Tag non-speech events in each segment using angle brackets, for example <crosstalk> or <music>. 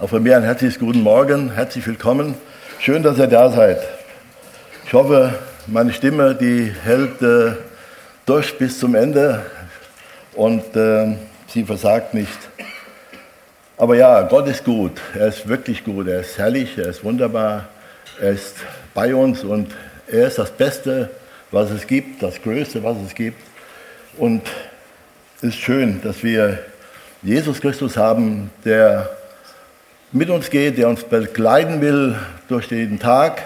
Auch von mir ein herzliches guten Morgen, herzlich willkommen. Schön, dass ihr da seid. Ich hoffe, meine Stimme, die hält äh, durch bis zum Ende und äh, sie versagt nicht. Aber ja, Gott ist gut. Er ist wirklich gut. Er ist herrlich, er ist wunderbar. Er ist bei uns und er ist das Beste, was es gibt, das Größte, was es gibt. Und es ist schön, dass wir Jesus Christus haben, der mit uns geht, der uns begleiten will durch den Tag,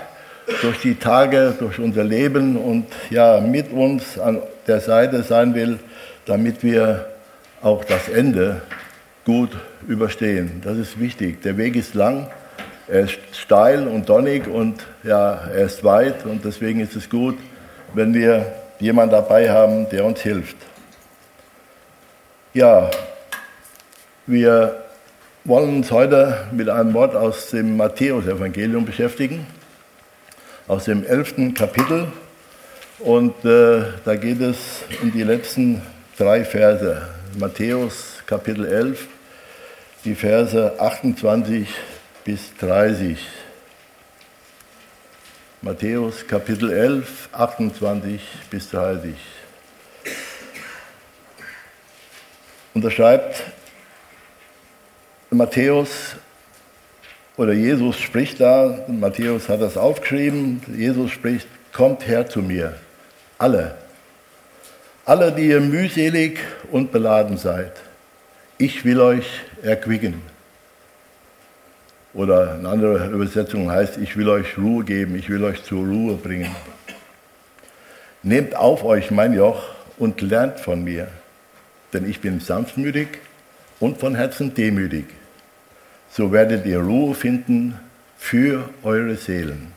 durch die Tage, durch unser Leben und ja, mit uns an der Seite sein will, damit wir auch das Ende gut überstehen. Das ist wichtig. Der Weg ist lang, er ist steil und donnig und ja, er ist weit und deswegen ist es gut, wenn wir jemanden dabei haben, der uns hilft. Ja, wir wollen uns heute mit einem Wort aus dem Matthäusevangelium beschäftigen, aus dem elften Kapitel. Und äh, da geht es um die letzten drei Verse. Matthäus Kapitel 11, die Verse 28 bis 30. Matthäus Kapitel 11, 28 bis 30. Und er schreibt, Matthäus oder Jesus spricht da, Matthäus hat das aufgeschrieben, Jesus spricht, kommt her zu mir, alle, alle, die ihr mühselig und beladen seid, ich will euch erquicken. Oder eine andere Übersetzung heißt, ich will euch Ruhe geben, ich will euch zur Ruhe bringen. Nehmt auf euch mein Joch und lernt von mir, denn ich bin sanftmütig und von Herzen demütig so werdet ihr Ruhe finden für eure Seelen.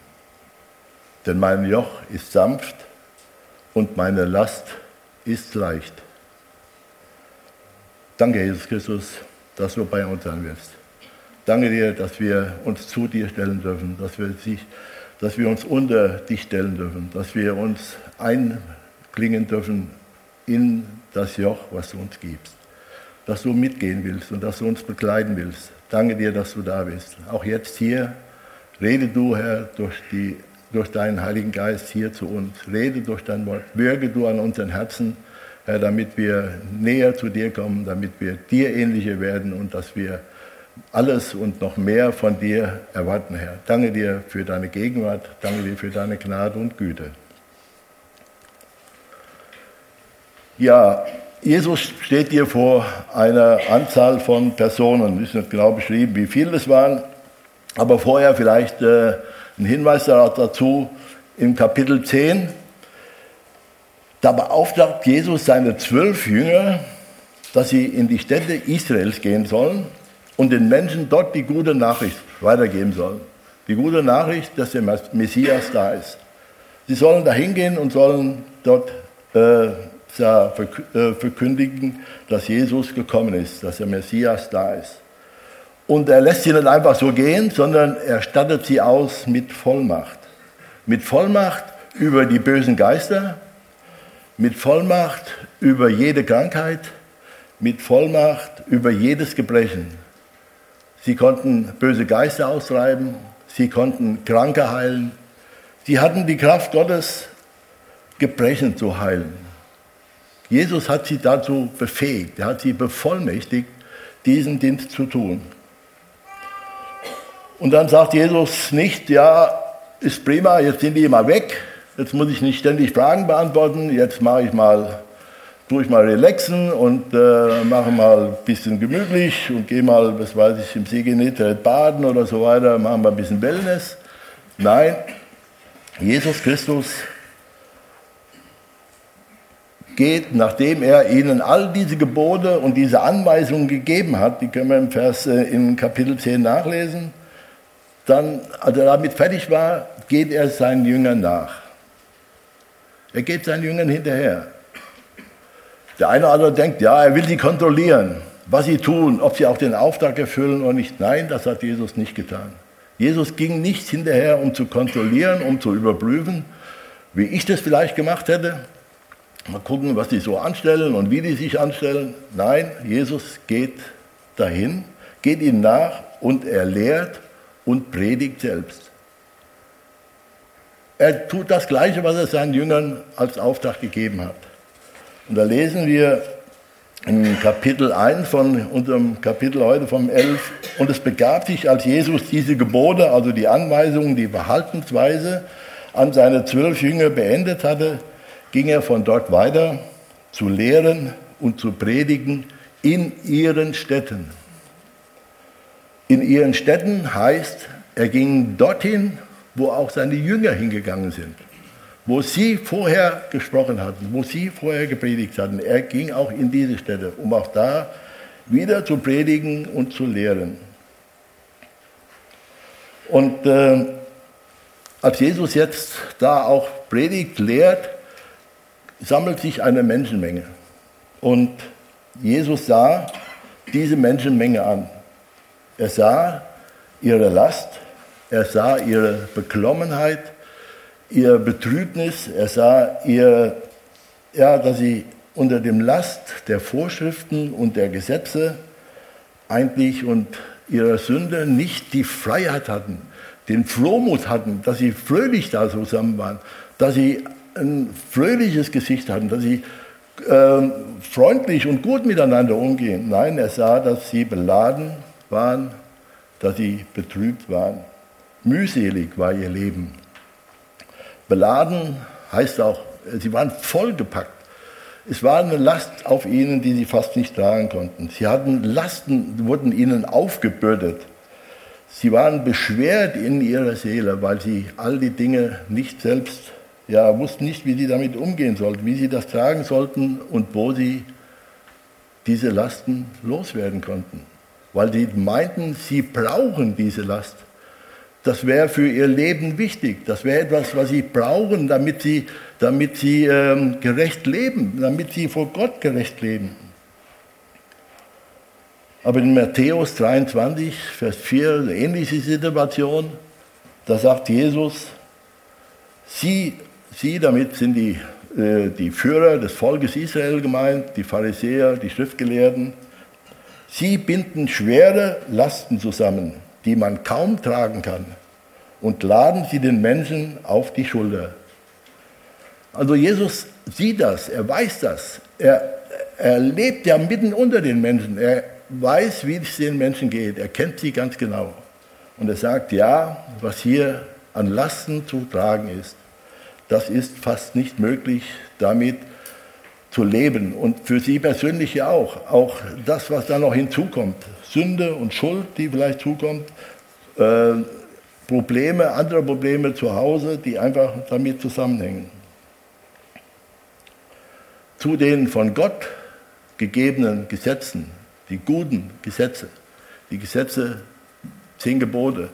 Denn mein Joch ist sanft und meine Last ist leicht. Danke, Jesus Christus, dass du bei uns sein wirst. Danke dir, dass wir uns zu dir stellen dürfen, dass wir, sich, dass wir uns unter dich stellen dürfen, dass wir uns einklingen dürfen in das Joch, was du uns gibst. Dass du mitgehen willst und dass du uns begleiten willst, Danke dir, dass du da bist. Auch jetzt hier, rede du, Herr, durch, die, durch deinen Heiligen Geist hier zu uns. Rede durch dein Wort. Wirke du an unseren Herzen, Herr, damit wir näher zu dir kommen, damit wir dir ähnlicher werden und dass wir alles und noch mehr von dir erwarten, Herr. Danke dir für deine Gegenwart. Danke dir für deine Gnade und Güte. Ja, Jesus steht hier vor einer Anzahl von Personen, ist nicht genau beschrieben, wie viele es waren, aber vorher vielleicht äh, ein Hinweis dazu im Kapitel 10. Da beauftragt Jesus seine zwölf Jünger, dass sie in die Städte Israels gehen sollen und den Menschen dort die gute Nachricht weitergeben sollen. Die gute Nachricht, dass der Messias da ist. Sie sollen dahin gehen und sollen dort äh, verkündigen, dass Jesus gekommen ist, dass der Messias da ist. Und er lässt sie nicht einfach so gehen, sondern er stattet sie aus mit Vollmacht. Mit Vollmacht über die bösen Geister, mit Vollmacht über jede Krankheit, mit Vollmacht über jedes Gebrechen. Sie konnten böse Geister austreiben, sie konnten Kranke heilen, sie hatten die Kraft Gottes, Gebrechen zu heilen. Jesus hat sie dazu befähigt, er hat sie bevollmächtigt, diesen Dienst zu tun. Und dann sagt Jesus nicht, ja, ist prima, jetzt sind die mal weg, jetzt muss ich nicht ständig Fragen beantworten, jetzt mache ich mal, tue ich mal relaxen und äh, mache mal ein bisschen gemütlich und gehe mal, was weiß ich, im Seegenetret baden oder so weiter, machen wir ein bisschen Wellness. Nein, Jesus Christus geht, nachdem er ihnen all diese Gebote und diese Anweisungen gegeben hat, die können wir im Vers äh, in Kapitel 10 nachlesen, dann, als er damit fertig war, geht er seinen Jüngern nach. Er geht seinen Jüngern hinterher. Der eine oder andere denkt, ja, er will sie kontrollieren, was sie tun, ob sie auch den Auftrag erfüllen oder nicht. Nein, das hat Jesus nicht getan. Jesus ging nicht hinterher, um zu kontrollieren, um zu überprüfen, wie ich das vielleicht gemacht hätte, mal gucken, was die so anstellen und wie die sich anstellen. Nein, Jesus geht dahin, geht ihnen nach und er lehrt und predigt selbst. Er tut das Gleiche, was er seinen Jüngern als Auftrag gegeben hat. Und da lesen wir in Kapitel 1 von unserem Kapitel heute vom 11. Und es begab sich, als Jesus diese Gebote, also die Anweisungen, die Verhaltensweise an seine zwölf Jünger beendet hatte, ging er von dort weiter zu lehren und zu predigen in ihren Städten. In ihren Städten heißt, er ging dorthin, wo auch seine Jünger hingegangen sind wo sie vorher gesprochen hatten, wo sie vorher gepredigt hatten. Er ging auch in diese Städte, um auch da wieder zu predigen und zu lehren. Und äh, als Jesus jetzt da auch predigt, lehrt, sammelt sich eine Menschenmenge. Und Jesus sah diese Menschenmenge an. Er sah ihre Last, er sah ihre Beklommenheit, ihr Betrübnis, er sah ihr, ja, dass sie unter dem Last der Vorschriften und der Gesetze eigentlich und ihrer Sünde nicht die Freiheit hatten, den Frohmut hatten, dass sie fröhlich da zusammen waren, dass sie ein fröhliches Gesicht hatten, dass sie äh, freundlich und gut miteinander umgehen. Nein, er sah, dass sie beladen waren, dass sie betrübt waren. Mühselig war ihr Leben. Beladen heißt auch, sie waren vollgepackt. Es war eine Last auf ihnen, die sie fast nicht tragen konnten. Sie hatten Lasten, wurden ihnen aufgebürdet. Sie waren beschwert in ihrer Seele, weil sie all die Dinge nicht selbst, ja, wussten nicht, wie sie damit umgehen sollten, wie sie das tragen sollten und wo sie diese Lasten loswerden konnten. Weil sie meinten, sie brauchen diese Last. Das wäre für ihr Leben wichtig. Das wäre etwas, was sie brauchen, damit sie, damit sie ähm, gerecht leben, damit sie vor Gott gerecht leben. Aber in Matthäus 23, Vers 4, eine ähnliche Situation, da sagt Jesus, sie, sie damit sind die, äh, die Führer des Volkes Israel gemeint, die Pharisäer, die Schriftgelehrten, sie binden schwere Lasten zusammen die man kaum tragen kann, und laden sie den Menschen auf die Schulter. Also Jesus sieht das, er weiß das, er, er lebt ja mitten unter den Menschen, er weiß, wie es den Menschen geht, er kennt sie ganz genau. Und er sagt, ja, was hier an Lasten zu tragen ist, das ist fast nicht möglich, damit zu leben. Und für sie persönlich ja auch. Auch das, was da noch hinzukommt, Sünde und Schuld, die vielleicht zukommt, äh, Probleme, andere Probleme zu Hause, die einfach damit zusammenhängen. Zu den von Gott gegebenen Gesetzen, die guten Gesetze, die Gesetze, zehn Gebote,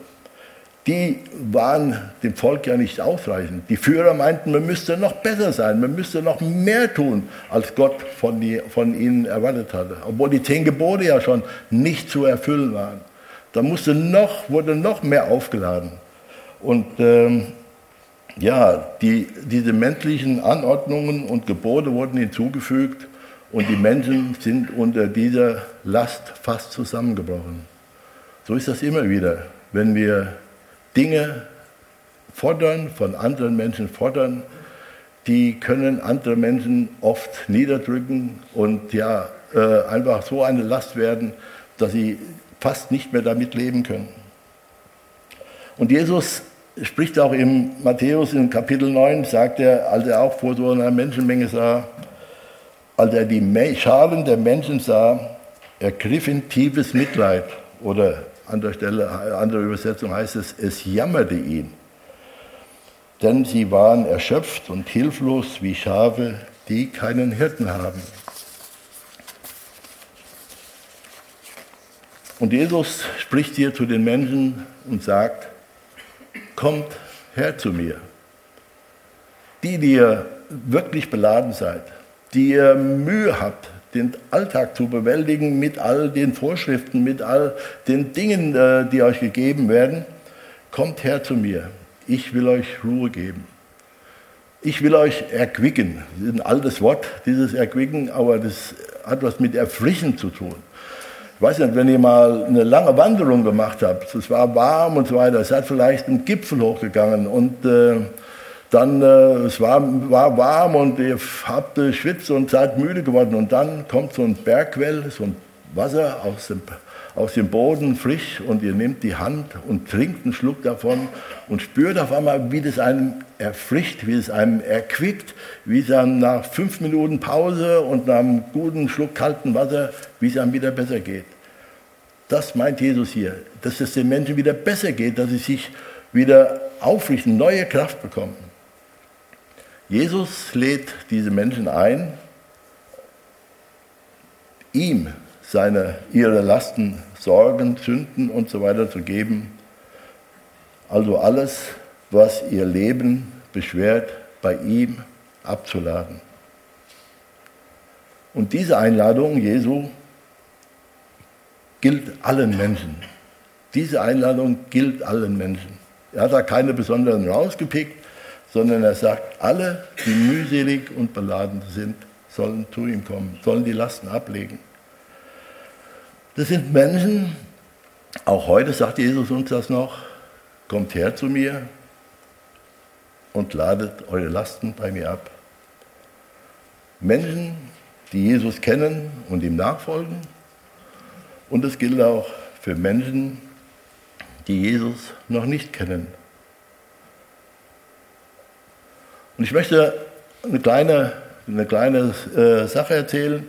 die waren dem Volk ja nicht ausreichend. Die Führer meinten, man müsste noch besser sein, man müsste noch mehr tun, als Gott von, die, von ihnen erwartet hatte. Obwohl die zehn Gebote ja schon nicht zu erfüllen waren. Da musste noch, wurde noch mehr aufgeladen. Und ähm, ja, die, diese menschlichen Anordnungen und Gebote wurden hinzugefügt und die Menschen sind unter dieser Last fast zusammengebrochen. So ist das immer wieder, wenn wir Dinge fordern, von anderen Menschen fordern, die können andere Menschen oft niederdrücken und ja, äh, einfach so eine Last werden, dass sie fast nicht mehr damit leben können. Und Jesus spricht auch im Matthäus in Kapitel 9, sagt er, als er auch vor so einer Menschenmenge sah, als er die Scharen der Menschen sah, ergriff ihn tiefes Mitleid oder andere Stelle, andere Übersetzung heißt es, es jammerte ihn. Denn sie waren erschöpft und hilflos wie Schafe, die keinen Hirten haben. Und Jesus spricht hier zu den Menschen und sagt, kommt her zu mir. Die, die ihr wirklich beladen seid, die ihr Mühe habt, den Alltag zu bewältigen mit all den Vorschriften, mit all den Dingen, äh, die euch gegeben werden, kommt her zu mir. Ich will euch Ruhe geben. Ich will euch erquicken. Das ist ein altes Wort, dieses Erquicken, aber das hat was mit Erfrischen zu tun. Ich weiß nicht, wenn ihr mal eine lange Wanderung gemacht habt, es war warm und so weiter, es seid vielleicht einen Gipfel hochgegangen und äh, dann äh, es war, war warm und ihr habt äh, schwitzt und seid müde geworden und dann kommt so ein Bergquell, so ein Wasser aus dem, aus dem Boden frisch und ihr nehmt die Hand und trinkt einen Schluck davon und spürt auf einmal, wie das einem erfrischt, wie es einem erquickt, wie es einem nach fünf Minuten Pause und nach einem guten Schluck kalten Wasser, wie es einem wieder besser geht. Das meint Jesus hier, dass es den Menschen wieder besser geht, dass sie sich wieder aufrichten, neue Kraft bekommen. Jesus lädt diese Menschen ein, ihm seine, ihre Lasten, Sorgen, Sünden und so weiter zu geben. Also alles, was ihr Leben beschwert, bei ihm abzuladen. Und diese Einladung Jesu gilt allen Menschen. Diese Einladung gilt allen Menschen. Er hat da keine besonderen rausgepickt, sondern er sagt, alle, die mühselig und beladen sind, sollen zu ihm kommen, sollen die Lasten ablegen. Das sind Menschen, auch heute sagt Jesus uns das noch, kommt her zu mir und ladet eure Lasten bei mir ab. Menschen, die Jesus kennen und ihm nachfolgen, und es gilt auch für Menschen, die Jesus noch nicht kennen. Und ich möchte eine kleine, eine kleine äh, Sache erzählen,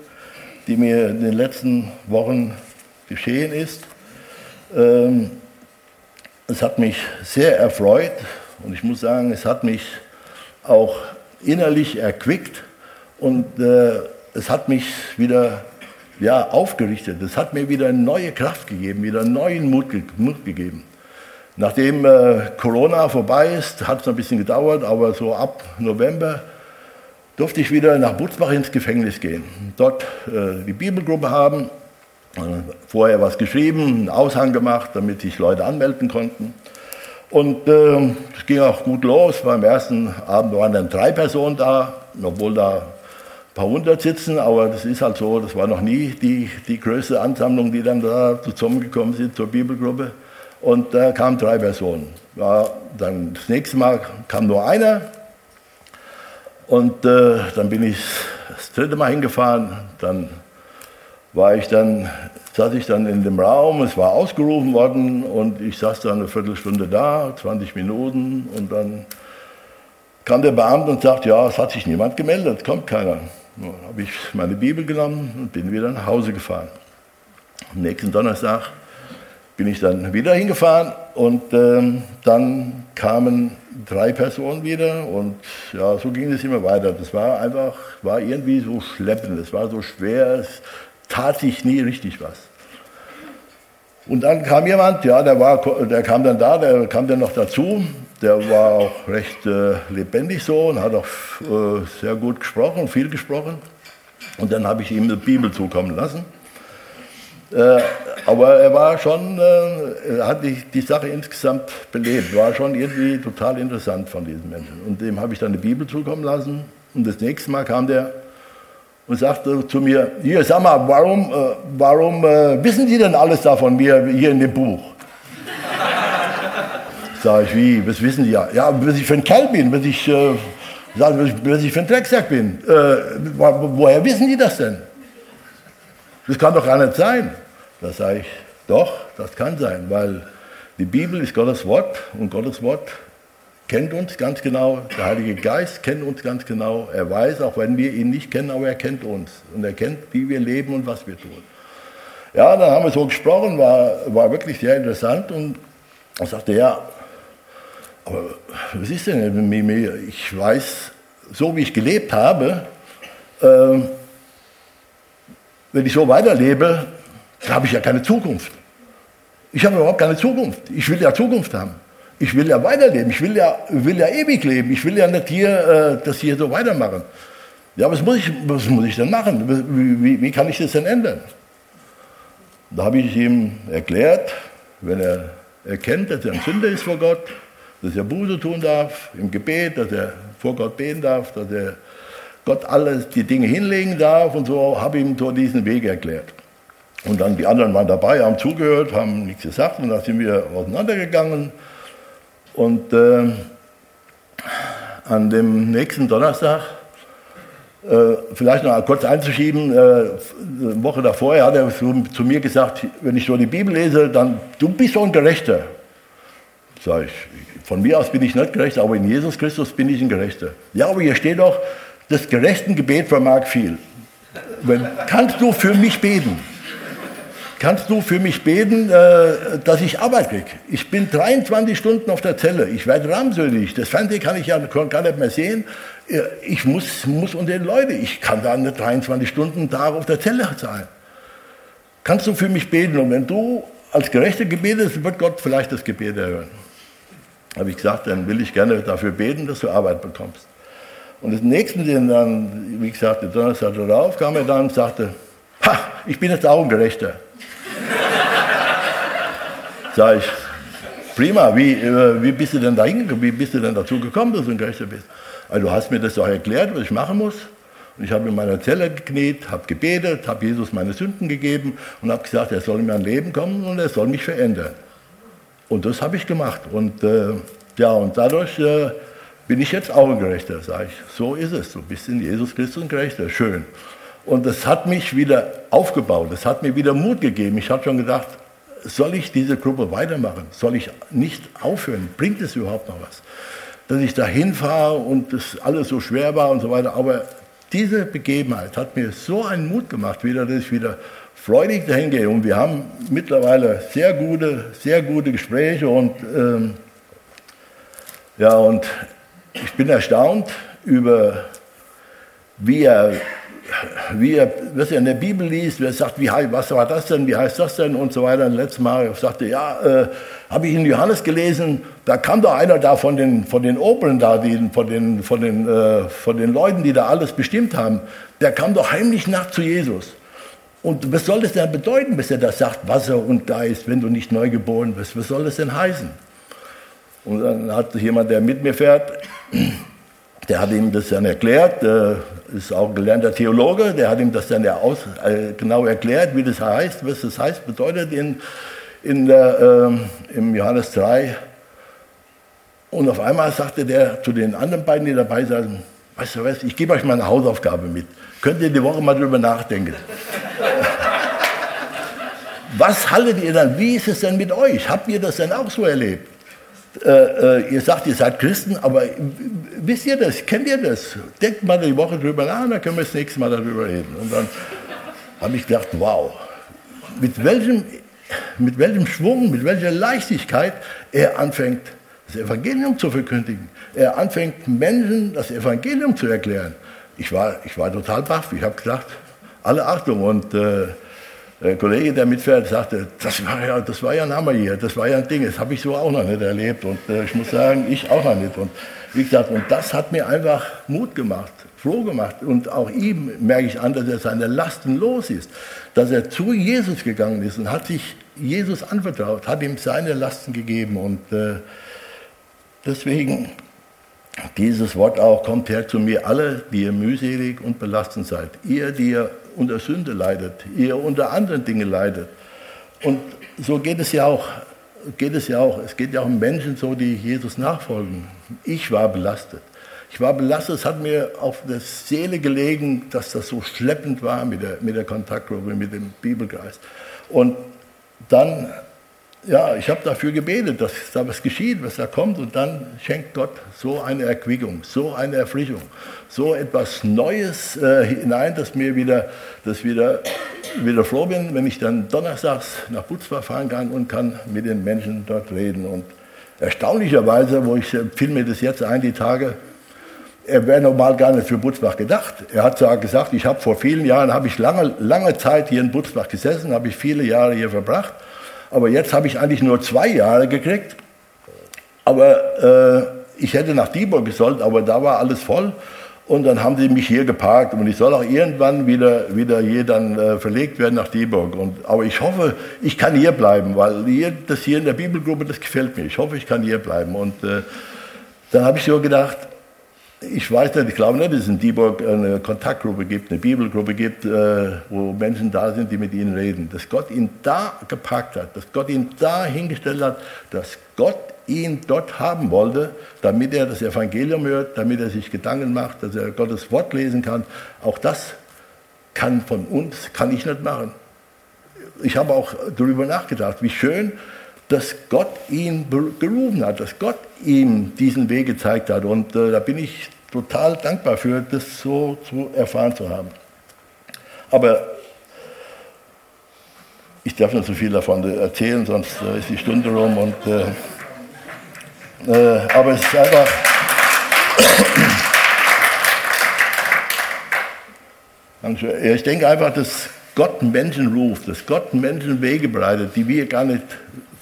die mir in den letzten Wochen geschehen ist. Ähm, es hat mich sehr erfreut und ich muss sagen, es hat mich auch innerlich erquickt und äh, es hat mich wieder ja, aufgerichtet. Es hat mir wieder neue Kraft gegeben, wieder neuen Mut, Mut gegeben. Nachdem äh, Corona vorbei ist, hat es ein bisschen gedauert, aber so ab November durfte ich wieder nach Butzbach ins Gefängnis gehen. Dort äh, die Bibelgruppe haben, äh, vorher was geschrieben, einen Aushang gemacht, damit sich Leute anmelden konnten. Und äh, es ging auch gut los. Beim ersten Abend waren dann drei Personen da, obwohl da paar hundert sitzen, aber das ist halt so, das war noch nie die, die größte Ansammlung, die dann da zusammengekommen sind zur Bibelgruppe. Und da kamen drei Personen. Ja, dann das nächste Mal kam nur einer. Und äh, dann bin ich das dritte Mal hingefahren. Dann war ich dann, saß ich dann in dem Raum, es war ausgerufen worden und ich saß dann eine Viertelstunde da, 20 Minuten und dann kam der Beamte und sagt, ja, es hat sich niemand gemeldet, kommt keiner. Dann habe ich meine Bibel genommen und bin wieder nach Hause gefahren. Am nächsten Donnerstag bin ich dann wieder hingefahren und ähm, dann kamen drei Personen wieder und ja, so ging es immer weiter. Das war einfach, war irgendwie so schleppend, es war so schwer, es tat sich nie richtig was. Und dann kam jemand, ja, der, war, der kam dann da, der kam dann noch dazu, der war auch recht äh, lebendig so und hat auch äh, sehr gut gesprochen, viel gesprochen. Und dann habe ich ihm eine Bibel zukommen lassen. Äh, aber er war schon, äh, hat die, die, Sache insgesamt belebt, war schon irgendwie total interessant von diesen Menschen. Und dem habe ich dann eine Bibel zukommen lassen. Und das nächste Mal kam der und sagte zu mir, hier, sag mal, warum, äh, warum äh, wissen Sie denn alles da von mir hier in dem Buch? <laughs> Sag ich, wie, was wissen Sie ja? Ja, was ich für ein Kerl bin, was ich, äh, was ich für ein Drecksack bin. Äh, woher wissen die das denn? Das kann doch gar nicht sein. Da sage ich, doch, das kann sein, weil die Bibel ist Gottes Wort und Gottes Wort kennt uns ganz genau. Der Heilige Geist kennt uns ganz genau. Er weiß, auch wenn wir ihn nicht kennen, aber er kennt uns. Und er kennt, wie wir leben und was wir tun. Ja, dann haben wir so gesprochen, war, war wirklich sehr interessant. Und er sagte, ja, aber was ist denn mit mir? Ich weiß, so wie ich gelebt habe, äh, wenn ich so weiterlebe, habe ich ja keine Zukunft. Ich habe überhaupt keine Zukunft. Ich will ja Zukunft haben. Ich will ja weiterleben. Ich will ja, will ja ewig leben. Ich will ja nicht hier äh, das hier so weitermachen. Ja, was muss ich, was muss ich denn machen? Wie, wie, wie kann ich das denn ändern? Da habe ich ihm erklärt, wenn er erkennt, dass er ein Sünder ist vor Gott, dass er Buße tun darf im Gebet, dass er vor Gott beten darf, dass er Gott alles die Dinge hinlegen darf und so habe ich ihm so diesen Weg erklärt. Und dann die anderen waren dabei, haben zugehört, haben nichts gesagt und dann sind wir auseinandergegangen. Und äh, an dem nächsten Donnerstag, äh, vielleicht noch kurz einzuschieben, äh, eine Woche davor hat er zu, zu, mir gesagt, wenn ich so die Bibel lese, dann, du bist so ein Gerechter. Sag ich, von mir aus bin ich nicht gerecht, aber in Jesus Christus bin ich ein Gerechter. Ja, aber hier steht doch, das gerechten Gebet vermag viel. Wenn, kannst du für mich beten? Kannst du für mich beten, äh, dass ich Arbeit kriege? Ich bin 23 Stunden auf der Zelle. Ich werde ramsölig. Das Fernsehen kann ich ja gar nicht mehr sehen. Äh, ich muss, muss unter den Leuten. Ich kann da nicht 23 Stunden da auf der Zelle sein. Kannst du für mich beten? Und wenn du als Gerechter gebetest, wird Gott vielleicht das Gebet erhören habe ich gesagt, dann will ich gerne dafür beten, dass du Arbeit bekommst. Und das nächste, den dann, wie gesagt, der Donnerstag darauf, kam er dann und sagte, ha, ich bin jetzt auch ein Gerechter. Sag ich, prima, wie, äh, wie bist du denn da hingekommen, wie bist du denn dazu gekommen, dass du ein Gerechter bist? Also du hast mir das doch erklärt, was ich machen muss. Und ich habe in meiner Zelle gekniet, habe gebetet, habe Jesus meine Sünden gegeben und habe gesagt, er soll in mein Leben kommen und er soll mich verändern. Und das habe ich gemacht. Und äh, ja, und dadurch äh, bin ich jetzt auch ein Gerechter, sage ich. So ist es. Du bist in Jesus Christus ein Gerechter. Schön. Und das hat mich wieder aufgebaut. Das hat mir wieder Mut gegeben. Ich habe schon gedacht, soll ich diese Gruppe weitermachen? Soll ich nicht aufhören? Bringt es überhaupt noch was? Dass ich da hinfahre und das alles so schwer war und so weiter. Aber diese Begebenheit hat mir so einen Mut gemacht, wieder, dass ich wieder freudig dahin gehe. Und wir haben mittlerweile sehr gute, sehr gute Gespräche und ähm, ja, und ich bin erstaunt über, wie er, wie er, was er in der Bibel liest, wer sagt, wie, was war das denn, wie heißt das denn und so weiter. Und letztes Mal sagte, ja, äh, habe ich in Johannes gelesen, da kam doch einer da von den, von den Oberen da, die, von, den, von, den, äh, von den Leuten, die da alles bestimmt haben, der kam doch heimlich nach zu Jesus. Und was soll das denn bedeuten, bis er das sagt, Wasser und Geist, wenn du nicht neu geboren bist? Was soll das denn heißen? Und dann hat jemand, der mit mir fährt, der hat ihm das dann erklärt, äh, ist auch gelernter Theologe, der hat ihm das dann ja aus, äh, genau erklärt, wie das heißt, was das heißt, bedeutet in, in der, äh, im Johannes 3. Und auf einmal sagte der zu den anderen beiden, die dabei saßen, weißt du was, ich gebe euch mal eine Hausaufgabe mit. Könnt ihr die Woche mal drüber nachdenken. <laughs> Was haltet ihr dann? Wie ist es denn mit euch? Habt ihr das denn auch so erlebt? Äh, äh, ihr sagt, ihr seid Christen, aber wisst ihr das? Kennt ihr das? Denkt mal die Woche drüber nach, dann können wir das nächste Mal darüber reden. Und dann habe ich gedacht, wow, mit welchem, mit welchem Schwung, mit welcher Leichtigkeit er anfängt, das Evangelium zu verkündigen. Er anfängt, Menschen das Evangelium zu erklären. Ich war, ich war total baff. Ich habe gedacht, alle Achtung. Und äh, der Kollege, der mitfährt, sagte, das war ja, das war ja ein Hammer hier, das war ja ein Ding, das habe ich so auch noch nicht erlebt. Und äh, ich muss sagen, ich auch noch nicht. Und wie gesagt, und das hat mir einfach Mut gemacht, froh gemacht. Und auch ihm merke ich an, dass er seine Lasten los ist, dass er zu Jesus gegangen ist und hat sich Jesus anvertraut, hat ihm seine Lasten gegeben. Und äh, deswegen dieses Wort auch, kommt her zu mir alle, die ihr mühselig und belastet seid. Ihr, die ihr unter Sünde leidet, ihr unter anderen Dingen leidet. Und so geht es ja auch. Geht es ja auch. Es geht ja auch um Menschen so, die Jesus nachfolgen. Ich war belastet. Ich war belastet, es hat mir auf der Seele gelegen, dass das so schleppend war mit der, mit der Kontaktgruppe, mit dem Bibelgeist. Und dann ja, ich habe dafür gebetet, dass da was geschieht, was da kommt. Und dann schenkt Gott so eine Erquickung, so eine Erfrischung, so etwas Neues äh, hinein, dass mir wieder, dass wieder, wieder froh bin, wenn ich dann donnerstags nach Butzbach fahren kann und kann mit den Menschen dort reden. Und erstaunlicherweise, wo ich äh, fiel mir das jetzt ein, die Tage, er wäre normal gar nicht für Butzbach gedacht. Er hat zwar gesagt, ich habe vor vielen Jahren, habe ich lange, lange Zeit hier in Butzbach gesessen, habe ich viele Jahre hier verbracht. Aber jetzt habe ich eigentlich nur zwei Jahre gekriegt. Aber äh, ich hätte nach Dieburg gesollt, aber da war alles voll. Und dann haben sie mich hier geparkt und ich soll auch irgendwann wieder, wieder hier dann äh, verlegt werden nach Dieburg. Und, aber ich hoffe, ich kann hier bleiben, weil hier, das hier in der Bibelgruppe, das gefällt mir. Ich hoffe, ich kann hier bleiben. Und äh, dann habe ich so gedacht, ich weiß nicht, ich glaube nicht, dass es in Dieburg eine Kontaktgruppe gibt, eine Bibelgruppe gibt, äh, wo Menschen da sind, die mit ihnen reden. Dass Gott ihn da gepackt hat, dass Gott ihn da hingestellt hat, dass Gott ihn dort haben wollte, damit er das Evangelium hört, damit er sich Gedanken macht, dass er Gottes Wort lesen kann. Auch das kann von uns, kann ich nicht machen. Ich habe auch darüber nachgedacht, wie schön, dass Gott ihn gerufen hat, dass Gott ihm diesen Weg gezeigt hat. Und äh, da bin ich total dankbar für, das so zu erfahren zu haben. Aber ich darf nicht so viel davon erzählen, sonst äh, ist die Stunde rum. Und, äh, äh aber es ist einfach. <coughs> ich denke einfach, dass Gott Menschen ruft, dass Gott Menschen Wege bereitet, die wir gar nicht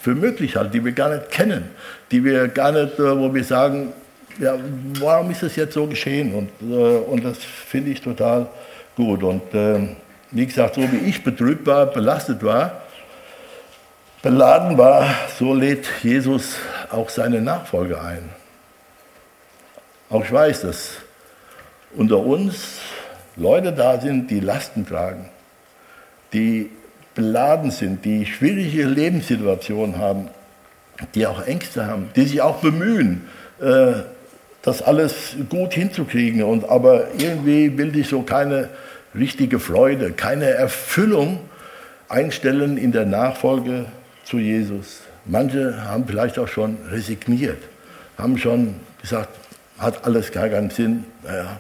für möglich halten, die wir gar nicht kennen, die wir gar nicht, äh, wo wir sagen, ja, warum ist das jetzt so geschehen? Und, äh, und das finde ich total gut. Und äh, wie gesagt, so wie ich betrübt war, belastet war, beladen war, so lädt Jesus auch seine Nachfolger ein. Auch ich weiß, dass unter uns Leute da sind, die Lasten tragen, die beladen sind, die schwierige Lebenssituationen haben, die auch Ängste haben, die sich auch bemühen, äh, das alles gut hinzukriegen. Und, aber irgendwie will sich so keine richtige Freude, keine Erfüllung einstellen in der Nachfolge zu Jesus. Manche haben vielleicht auch schon resigniert, haben schon gesagt, hat alles gar keinen Sinn. Naja,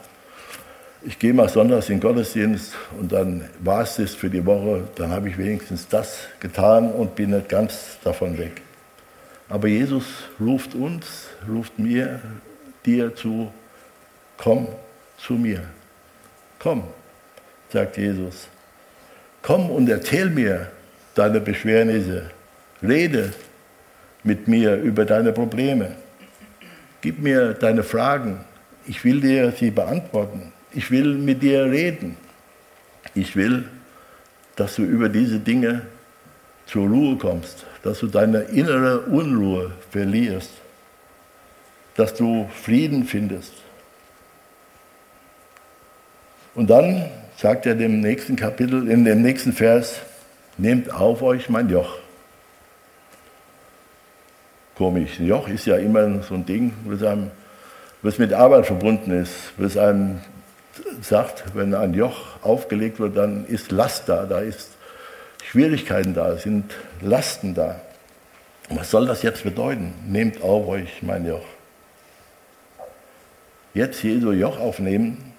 ich gehe mal sonntags in den Gottesdienst und dann war es das für die Woche, dann habe ich wenigstens das getan und bin nicht ganz davon weg. Aber Jesus ruft uns, ruft mir, dir zu, komm zu mir. Komm, sagt Jesus. Komm und erzähl mir deine Beschwernisse. Rede mit mir über deine Probleme. Gib mir deine Fragen. Ich will dir sie beantworten. Ich will mit dir reden. Ich will, dass du über diese Dinge zur Ruhe kommst, dass du deine innere Unruhe verlierst dass du Frieden findest. Und dann sagt er dem nächsten Kapitel, in dem nächsten Vers, nehmt auf euch mein Joch. Komisch, ein Joch ist ja immer so ein Ding, was, einem, was mit Arbeit verbunden ist, was einem sagt, wenn ein Joch aufgelegt wird, dann ist Last da, da ist Schwierigkeiten da, sind Lasten da. Was soll das jetzt bedeuten? Nehmt auf euch mein Joch jetzt Jesu Joch aufnehmen.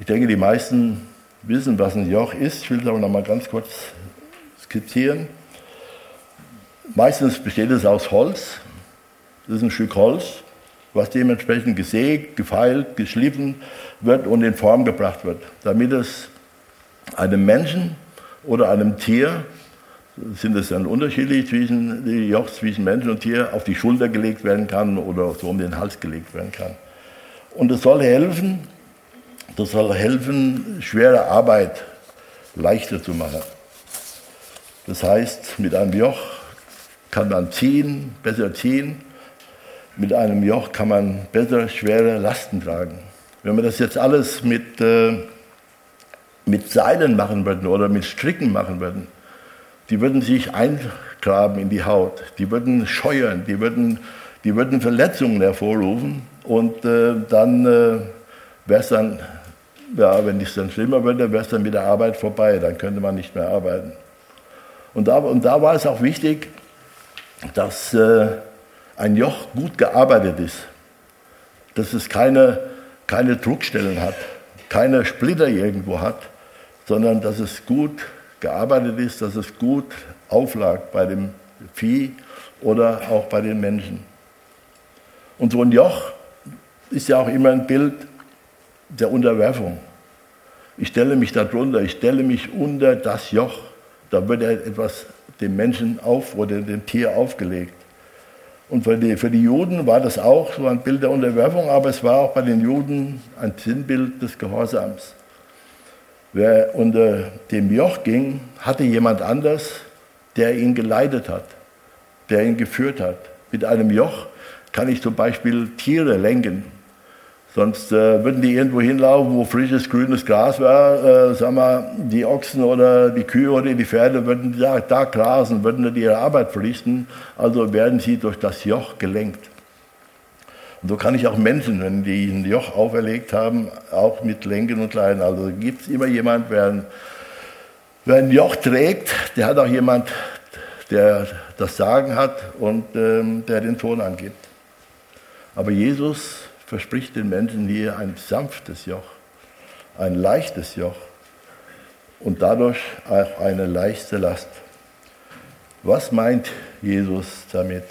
Ich denke, die meisten wissen, was ein Joch ist. Ich will es aber noch mal ganz kurz skizzieren. Meistens besteht es aus Holz. Das ist ein Stück Holz, was dementsprechend gesägt, gefeilt, geschliffen wird und in Form gebracht wird, damit es einem Menschen oder einem Tier sind es dann unterschiedlich zwischen die Jochs zwischen Mensch und Tier auf die Schulter gelegt werden kann oder so um den Hals gelegt werden kann. Und es soll helfen, das soll helfen, schwere Arbeit leichter zu machen. Das heißt, mit einem Joch kann man ziehen, besser ziehen. Mit einem Joch kann man besser schwere Lasten tragen. Wenn wir das jetzt alles mit, äh, mit Seilen machen würden oder mit Stricken machen würden, die würden sich eingraben in die Haut, die würden scheuern, die würden, die würden Verletzungen hervorrufen und äh, dann äh, wäre es dann, ja, wenn es dann schlimmer würde, wäre es dann mit der Arbeit vorbei, dann könnte man nicht mehr arbeiten. Und da, und da war es auch wichtig, dass äh, ein Joch gut gearbeitet ist, dass es keine, keine Druckstellen hat, keine Splitter irgendwo hat, sondern dass es gut gearbeitet ist, dass es gut auflag bei dem Vieh oder auch bei den Menschen. Und so ein Joch ist ja auch immer ein Bild der Unterwerfung. Ich stelle mich darunter, ich stelle mich unter das Joch. Da wird etwas dem Menschen auf oder dem Tier aufgelegt. Und für die, für die Juden war das auch so ein Bild der Unterwerfung, aber es war auch bei den Juden ein Sinnbild des Gehorsams. Wer unter dem Joch ging, hatte jemand anders, der ihn geleitet hat, der ihn geführt hat. Mit einem Joch kann ich zum Beispiel Tiere lenken. Sonst äh, würden die irgendwo hinlaufen, wo frisches, grünes Gras war. Äh, sag mal, die Ochsen oder die Kühe oder die Pferde würden da, da grasen, würden ihre Arbeit verrichten. Also werden sie durch das Joch gelenkt. Und so kann ich auch Menschen, wenn die ein Joch auferlegt haben, auch mit lenken und leiden. Also gibt es immer jemand, wer ein, wer ein Joch trägt, der hat auch jemand, der das Sagen hat und ähm, der den Ton angibt. Aber Jesus verspricht den Menschen hier ein sanftes Joch, ein leichtes Joch und dadurch auch eine leichte Last. Was meint Jesus damit?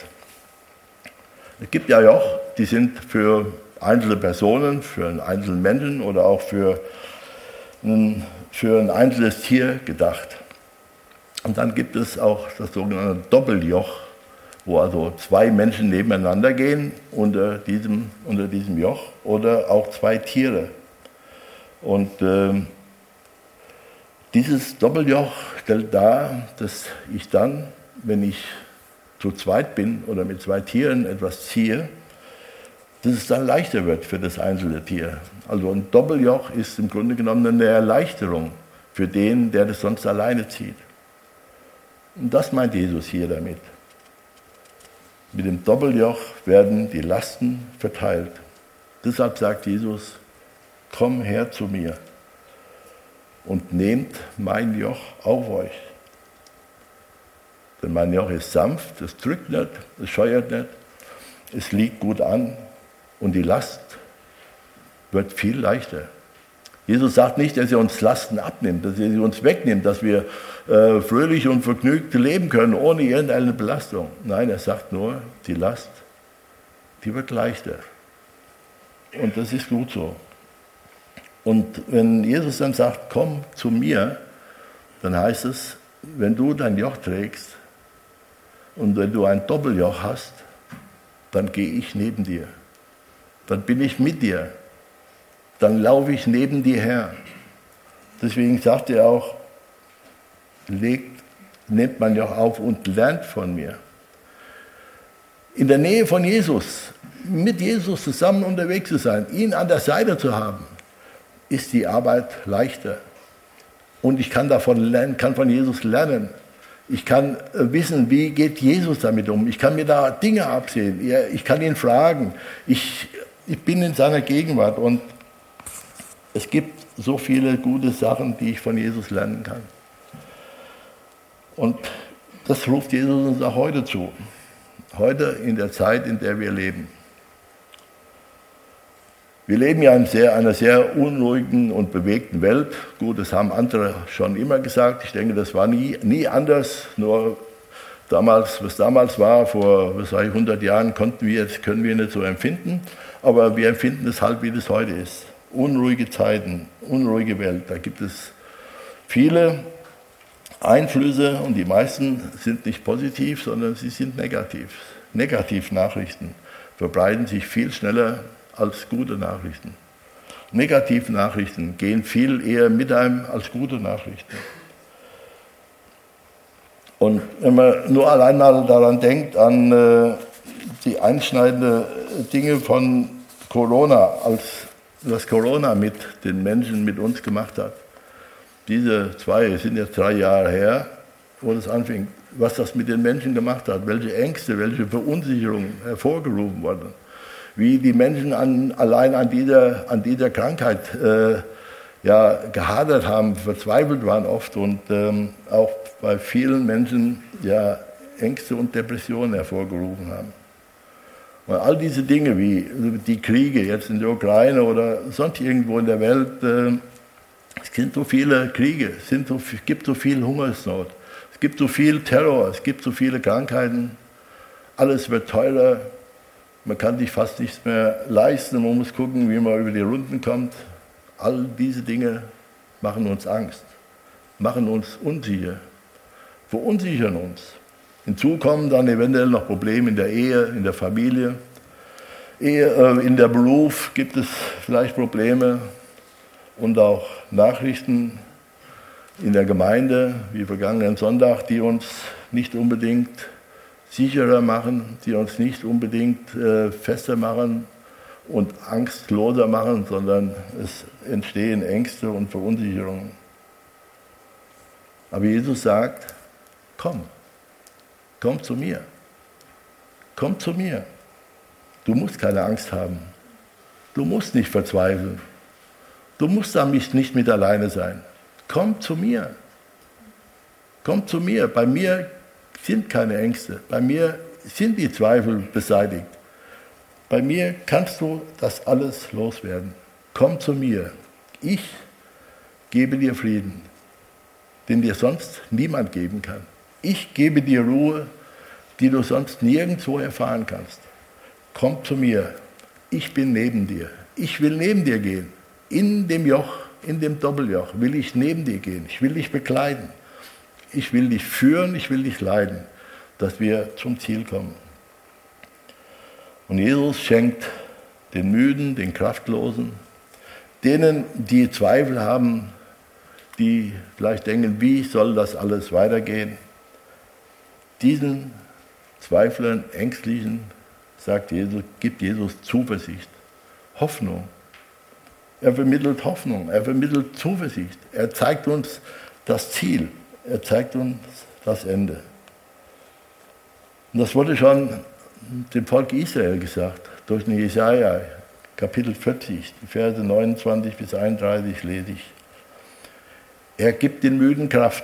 Es gibt ja Joch, die sind für einzelne Personen, für einen einzelnen Menschen oder auch für ein, für ein einzelnes Tier gedacht. Und dann gibt es auch das sogenannte Doppeljoch wo also zwei Menschen nebeneinander gehen unter diesem, unter diesem Joch oder auch zwei Tiere. Und äh, dieses Doppeljoch stellt dar, dass ich dann, wenn ich zu zweit bin oder mit zwei Tieren etwas ziehe, dass es dann leichter wird für das einzelne Tier. Also ein Doppeljoch ist im Grunde genommen eine Erleichterung für den, der das sonst alleine zieht. Und das meint Jesus hier damit. Mit dem Doppeljoch werden die Lasten verteilt. Deshalb sagt Jesus, komm her zu mir und nehmt mein Joch auf euch. Denn mein Joch ist sanft, es drückt nicht, es scheuert nicht, es liegt gut an und die Last wird viel leichter. Jesus sagt nicht, dass er uns Lasten abnimmt, dass er sie uns wegnimmt, dass wir äh, fröhlich und vergnügt leben können, ohne irgendeine Belastung. Nein, er sagt nur, die Last, die wird leichter. Und das ist gut so. Und wenn Jesus dann sagt, komm zu mir, dann heißt es, wenn du dein Joch trägst und wenn du ein Doppeljoch hast, dann gehe ich neben dir. Dann bin ich mit dir dann laufe ich neben dir her. Deswegen sagt er auch, legt, nimmt man auch auf und lernt von mir. In der Nähe von Jesus, mit Jesus zusammen unterwegs zu sein, ihn an der Seite zu haben, ist die Arbeit leichter. Und ich kann davon lernen, kann von Jesus lernen. Ich kann äh, wissen, wie geht Jesus damit um. Ich kann mir da Dinge absehen. Ich kann ihn fragen. Ich, ich bin in seiner Gegenwart und es gibt so viele gute Sachen, die ich von Jesus lernen kann. Und das ruft Jesus uns auch heute zu. Heute in der Zeit, in der wir leben. Wir leben ja in sehr, einer sehr unruhigen und bewegten Welt. Gut, das haben andere schon immer gesagt. Ich denke, das war nie, nie anders. Nur damals, was damals war, vor was ich, 100 Jahren, konnten wir, können wir nicht so empfinden. Aber wir empfinden es halt, wie das heute ist unruhige Zeiten, unruhige Welt. Da gibt es viele Einflüsse und die meisten sind nicht positiv, sondern sie sind negativ. Negativnachrichten verbreiten sich viel schneller als gute Nachrichten. Negativnachrichten gehen viel eher mit einem als gute Nachrichten. Und wenn man nur allein mal daran denkt, an äh, die einschneidenden Dinge von Corona als was Corona mit den Menschen, mit uns gemacht hat. Diese zwei, sind jetzt drei Jahre her, wo das anfing, was das mit den Menschen gemacht hat, welche Ängste, welche Verunsicherungen hervorgerufen wurden, wie die Menschen an, allein an dieser, an dieser Krankheit äh, ja, gehadert haben, verzweifelt waren oft und ähm, auch bei vielen Menschen ja, Ängste und Depressionen hervorgerufen haben. Und all diese Dinge wie die Kriege jetzt in der Ukraine oder sonst irgendwo in der Welt, äh, es sind so viele Kriege, es, sind so, es gibt so viel Hungersnot, es gibt so viel Terror, es gibt so viele Krankheiten, alles wird teurer, man kann sich fast nichts mehr leisten, man muss gucken, wie man über die Runden kommt. All diese Dinge machen uns Angst, machen uns unsicher, verunsichern uns. Hinzu kommen dann eventuell noch Probleme in der Ehe, in der Familie. Ehe, äh, in der Beruf gibt es vielleicht Probleme und auch Nachrichten in der Gemeinde, wie vergangenen Sonntag, die uns nicht unbedingt sicherer machen, die uns nicht unbedingt äh, fester machen und angstloser machen, sondern es entstehen Ängste und Verunsicherungen. Aber Jesus sagt, komm, komm zu mir, komm zu mir. Du musst keine Angst haben, du musst nicht verzweifeln, du musst damit nicht mit alleine sein. Komm zu mir, komm zu mir, bei mir sind keine Ängste, bei mir sind die Zweifel beseitigt. Bei mir kannst du das alles loswerden. Komm zu mir. Ich gebe dir Frieden, den dir sonst niemand geben kann. Ich gebe dir Ruhe, die du sonst nirgendwo erfahren kannst. Komm zu mir. Ich bin neben dir. Ich will neben dir gehen. In dem Joch, in dem Doppeljoch will ich neben dir gehen. Ich will dich bekleiden. Ich will dich führen, ich will dich leiden, dass wir zum Ziel kommen. Und Jesus schenkt den Müden, den Kraftlosen, denen, die Zweifel haben, die vielleicht denken, wie soll das alles weitergehen, diesen Zweiflern, Ängstlichen, sagt Jesus, gibt Jesus Zuversicht, Hoffnung. Er vermittelt Hoffnung, er vermittelt Zuversicht, er zeigt uns das Ziel, er zeigt uns das Ende. Und das wurde schon dem Volk Israel gesagt, durch den Jesaja, Kapitel 40, die Verse 29 bis 31 lese ich. Er gibt den Müden Kraft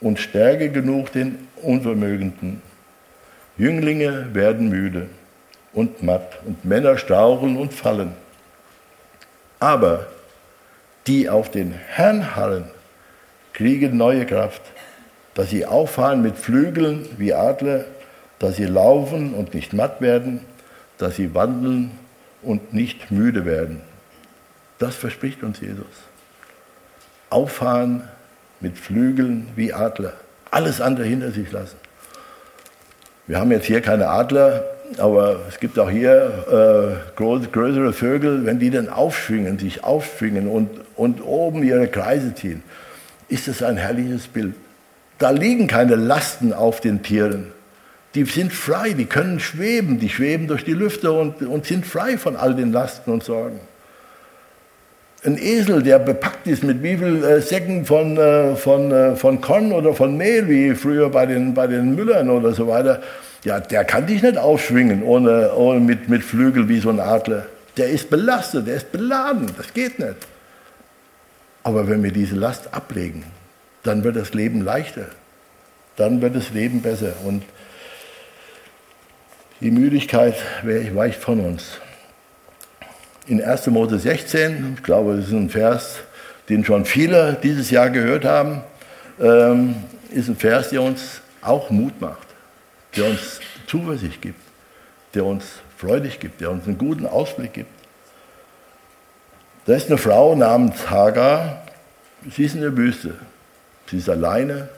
und Stärke genug den Unvermögenden. Jünglinge werden müde und matt und Männer straucheln und fallen. Aber die auf den Herrn harren, kriegen neue Kraft, dass sie auffahren mit Flügeln wie Adler dass sie laufen und nicht matt werden, dass sie wandeln und nicht müde werden. Das verspricht uns Jesus. Auffahren mit Flügeln wie Adler. Alles andere hinter sich lassen. Wir haben jetzt hier keine Adler, aber es gibt auch hier äh, größere Vögel, wenn die dann aufschwingen, sich aufschwingen und, und oben ihre Kreise ziehen, ist es ein herrliches Bild. Da liegen keine Lasten auf den Tieren die sind frei, die können schweben, die schweben durch die Lüfte und, und sind frei von all den Lasten und Sorgen. Ein Esel, der bepackt ist mit wie viel äh, Säcken von, äh, von, äh, von Korn oder von Mehl, wie früher bei den, bei den Müllern oder so weiter, ja, der kann dich nicht aufschwingen ohne, ohne mit, mit Flügel wie so ein Adler. Der ist belastet, der ist beladen, das geht nicht. Aber wenn wir diese Last ablegen, dann wird das Leben leichter, dann wird das Leben besser. Und die Müdigkeit weicht von uns. In 1. Mose 16, ich glaube, das ist ein Vers, den schon viele dieses Jahr gehört haben, ähm, ist ein Vers, der uns auch Mut macht, der uns Zuversicht gibt, der uns freudig gibt, der uns einen guten Ausblick gibt. Da ist eine Frau namens Hagar, sie ist in der Wüste. Sie ist alleine,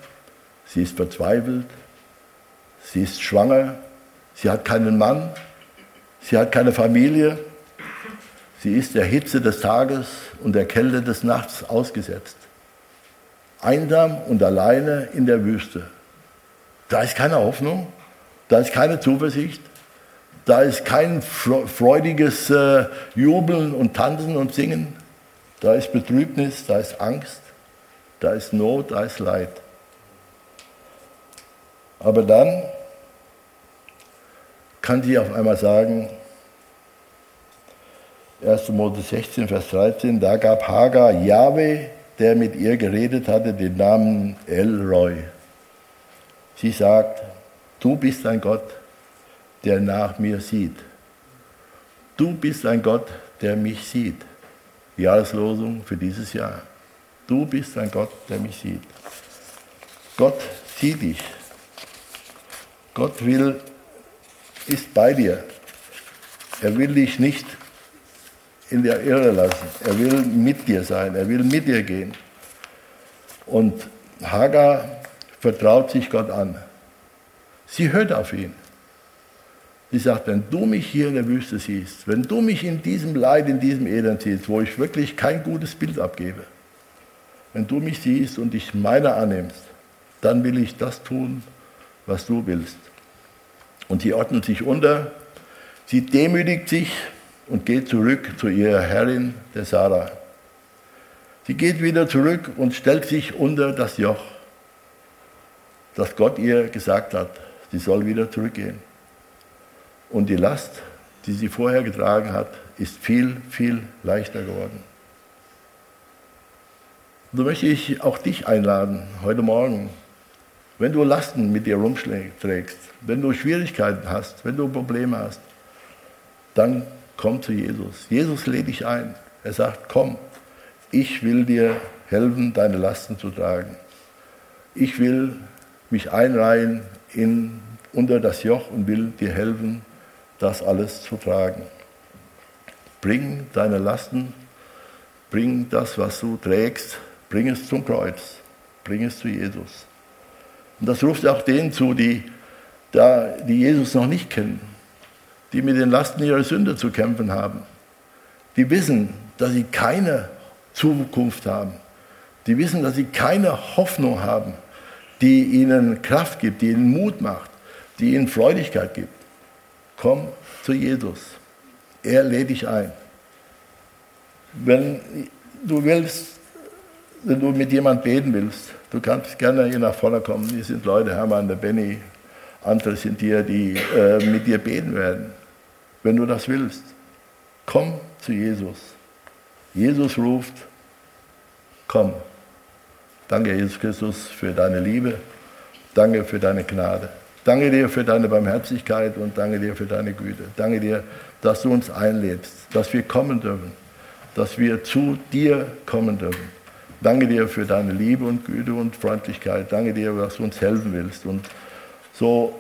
sie ist verzweifelt, sie ist schwanger, Sie hat keinen Mann, sie hat keine Familie, sie ist der Hitze des Tages und der Kälte des Nachts ausgesetzt. Einsam und alleine in der Wüste. Da ist keine Hoffnung, da ist keine Zuversicht, da ist kein freudiges äh, Jubeln und Tanzen und Singen, da ist Betrübnis, da ist Angst, da ist Not, da ist Leid. Aber dann kann sie auf einmal sagen, 1. Mose 16, Vers 13, da gab Hagar Jahwe, der mit ihr geredet hatte, den Namen Elroy. Sie sagt, du bist ein Gott, der nach mir sieht. Du bist ein Gott, der mich sieht. Jahreslosung für dieses Jahr. Du bist ein Gott, der mich sieht. Gott sieht dich. Gott will ist bei dir. Er will dich nicht in der Irre lassen. Er will mit dir sein. Er will mit dir gehen. Und Hagar vertraut sich Gott an. Sie hört auf ihn. Sie sagt, wenn du mich hier in der Wüste siehst, wenn du mich in diesem Leid, in diesem Elend siehst, wo ich wirklich kein gutes Bild abgebe, wenn du mich siehst und dich meiner annimmst, dann will ich das tun, was du willst. Und sie ordnet sich unter, sie demütigt sich und geht zurück zu ihrer Herrin, der Sarah. Sie geht wieder zurück und stellt sich unter das Joch, das Gott ihr gesagt hat. Sie soll wieder zurückgehen. Und die Last, die sie vorher getragen hat, ist viel, viel leichter geworden. So möchte ich auch dich einladen, heute Morgen, wenn du Lasten mit dir rumträgst, wenn du Schwierigkeiten hast, wenn du Probleme hast, dann komm zu Jesus. Jesus lädt dich ein. Er sagt, komm, ich will dir helfen, deine Lasten zu tragen. Ich will mich einreihen in, unter das Joch und will dir helfen, das alles zu tragen. Bring deine Lasten, bring das, was du trägst, bring es zum Kreuz, bring es zu Jesus. Und das ruft auch denen zu, die, da, die Jesus noch nicht kennen, die mit den Lasten ihrer Sünde zu kämpfen haben, die wissen, dass sie keine Zukunft haben, die wissen, dass sie keine Hoffnung haben, die ihnen Kraft gibt, die ihnen Mut macht, die ihnen Freudigkeit gibt. Komm zu Jesus. Er lädt dich ein. Wenn du willst, wenn du mit jemand beten willst, du kannst gerne hier nach vorne kommen. Hier sind Leute, Hermann, der Benny, andere sind hier, die äh, mit dir beten werden. Wenn du das willst, komm zu Jesus. Jesus ruft, komm. Danke, Jesus Christus, für deine Liebe. Danke für deine Gnade. Danke dir für deine Barmherzigkeit und danke dir für deine Güte. Danke dir, dass du uns einlädst, dass wir kommen dürfen, dass wir zu dir kommen dürfen. Danke dir für deine Liebe und Güte und Freundlichkeit. Danke dir, dass du uns helfen willst. Und so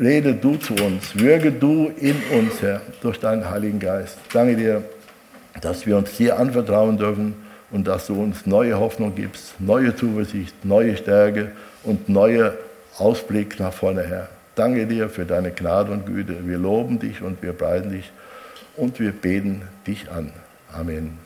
rede du zu uns, wirke du in uns, Herr, durch deinen Heiligen Geist. Danke dir, dass wir uns dir anvertrauen dürfen und dass du uns neue Hoffnung gibst, neue Zuversicht, neue Stärke und neue Ausblick nach vorne her. Danke dir für deine Gnade und Güte. Wir loben dich und wir preisen dich und wir beten dich an. Amen.